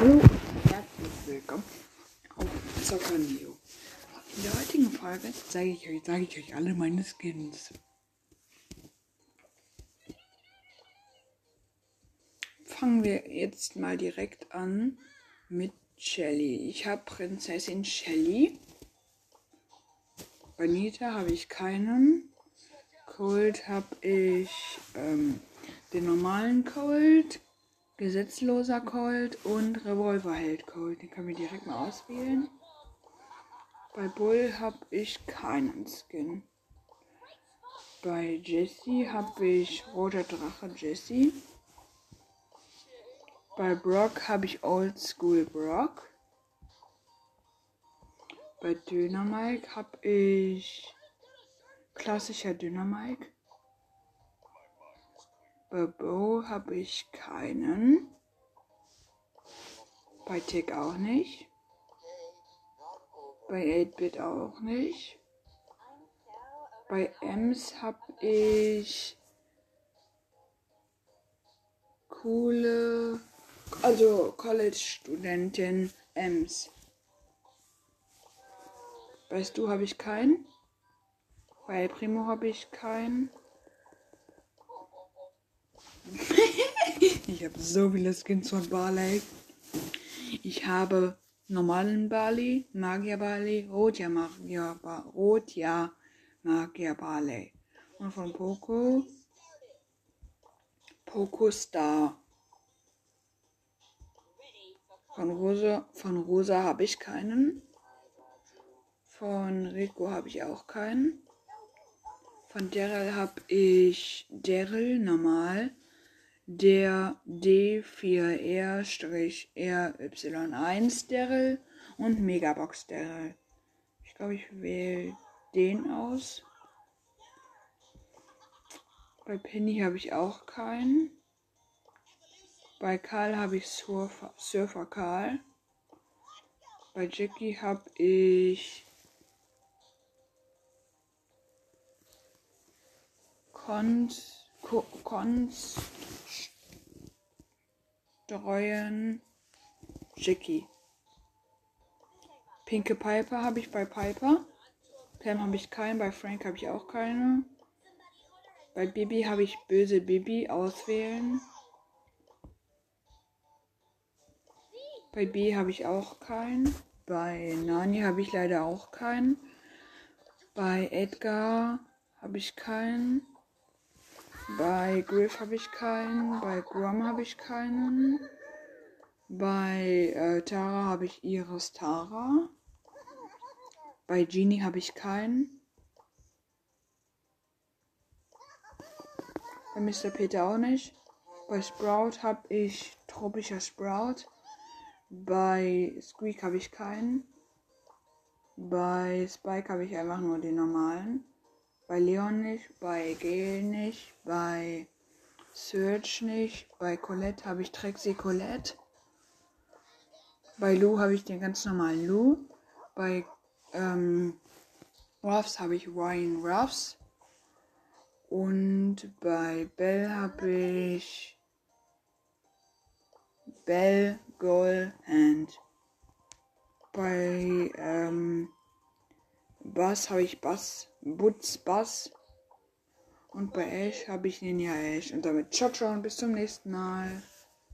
Hallo und herzlich willkommen auf Zocker Neo. In der heutigen Folge zeige ich euch, zeige ich euch alle meine Skins. Fangen wir jetzt mal direkt an mit Shelly. Ich habe Prinzessin Shelly. Bei Nita habe ich keinen. Cold habe ich ähm, den normalen Cold, gesetzloser Cold und Revolverheld Cold. Den können wir direkt mal auswählen. Bei Bull habe ich keinen Skin. Bei Jesse habe ich roter Drache Jesse. Bei Brock habe ich Old School Brock. Bei Dynamike habe ich klassischer Dynamike. Bei Bo habe ich keinen. Bei Tick auch nicht. Bei 8-Bit auch nicht. Bei Ems habe ich coole, also College-Studentin Ems. Weißt du, habe ich keinen. Bei Primo habe ich keinen. Ich habe so viele Skins von Barley. Ich habe normalen Barley, Magier Barley, Rotja Magier, ba Rotja Magier Barley. Und von Poco, Poco Star. Von Rosa, von Rosa habe ich keinen. Von Rico habe ich auch keinen. Von Daryl habe ich Daryl normal. Der D4R-RY1 Daryl und Megabox Daryl. Ich glaube, ich wähle den aus. Bei Penny habe ich auch keinen. Bei Karl habe ich Surfer, Surfer Karl. Bei Jackie habe ich Konst, Konst streuen Jackie. Pinke Piper habe ich bei Piper. Pam habe ich keinen. Bei Frank habe ich auch keine. Bei Bibi habe ich böse Bibi auswählen. Bei B habe ich auch keinen. Bei Nani habe ich leider auch keinen. Bei Edgar habe ich keinen. Bei Griff habe ich keinen. Bei Grom habe ich keinen. Bei äh, Tara habe ich Iris Tara. Bei Genie habe ich keinen. Bei Mr. Peter auch nicht. Bei Sprout habe ich tropischer Sprout. Bei Squeak habe ich keinen. Bei Spike habe ich einfach nur den normalen. Bei Leon nicht. Bei Gale nicht. Bei Search nicht. Bei Colette habe ich Trixie Colette. Bei Lou habe ich den ganz normalen Lou. Bei ähm, Ruffs habe ich Ryan Ruffs. Und bei Bell habe ich Bell Goal Hand. Bei ähm, Bass habe ich Bass, Butz Bass. Und bei Ash habe ich Ninja Ash. Und damit ciao, ciao und bis zum nächsten Mal.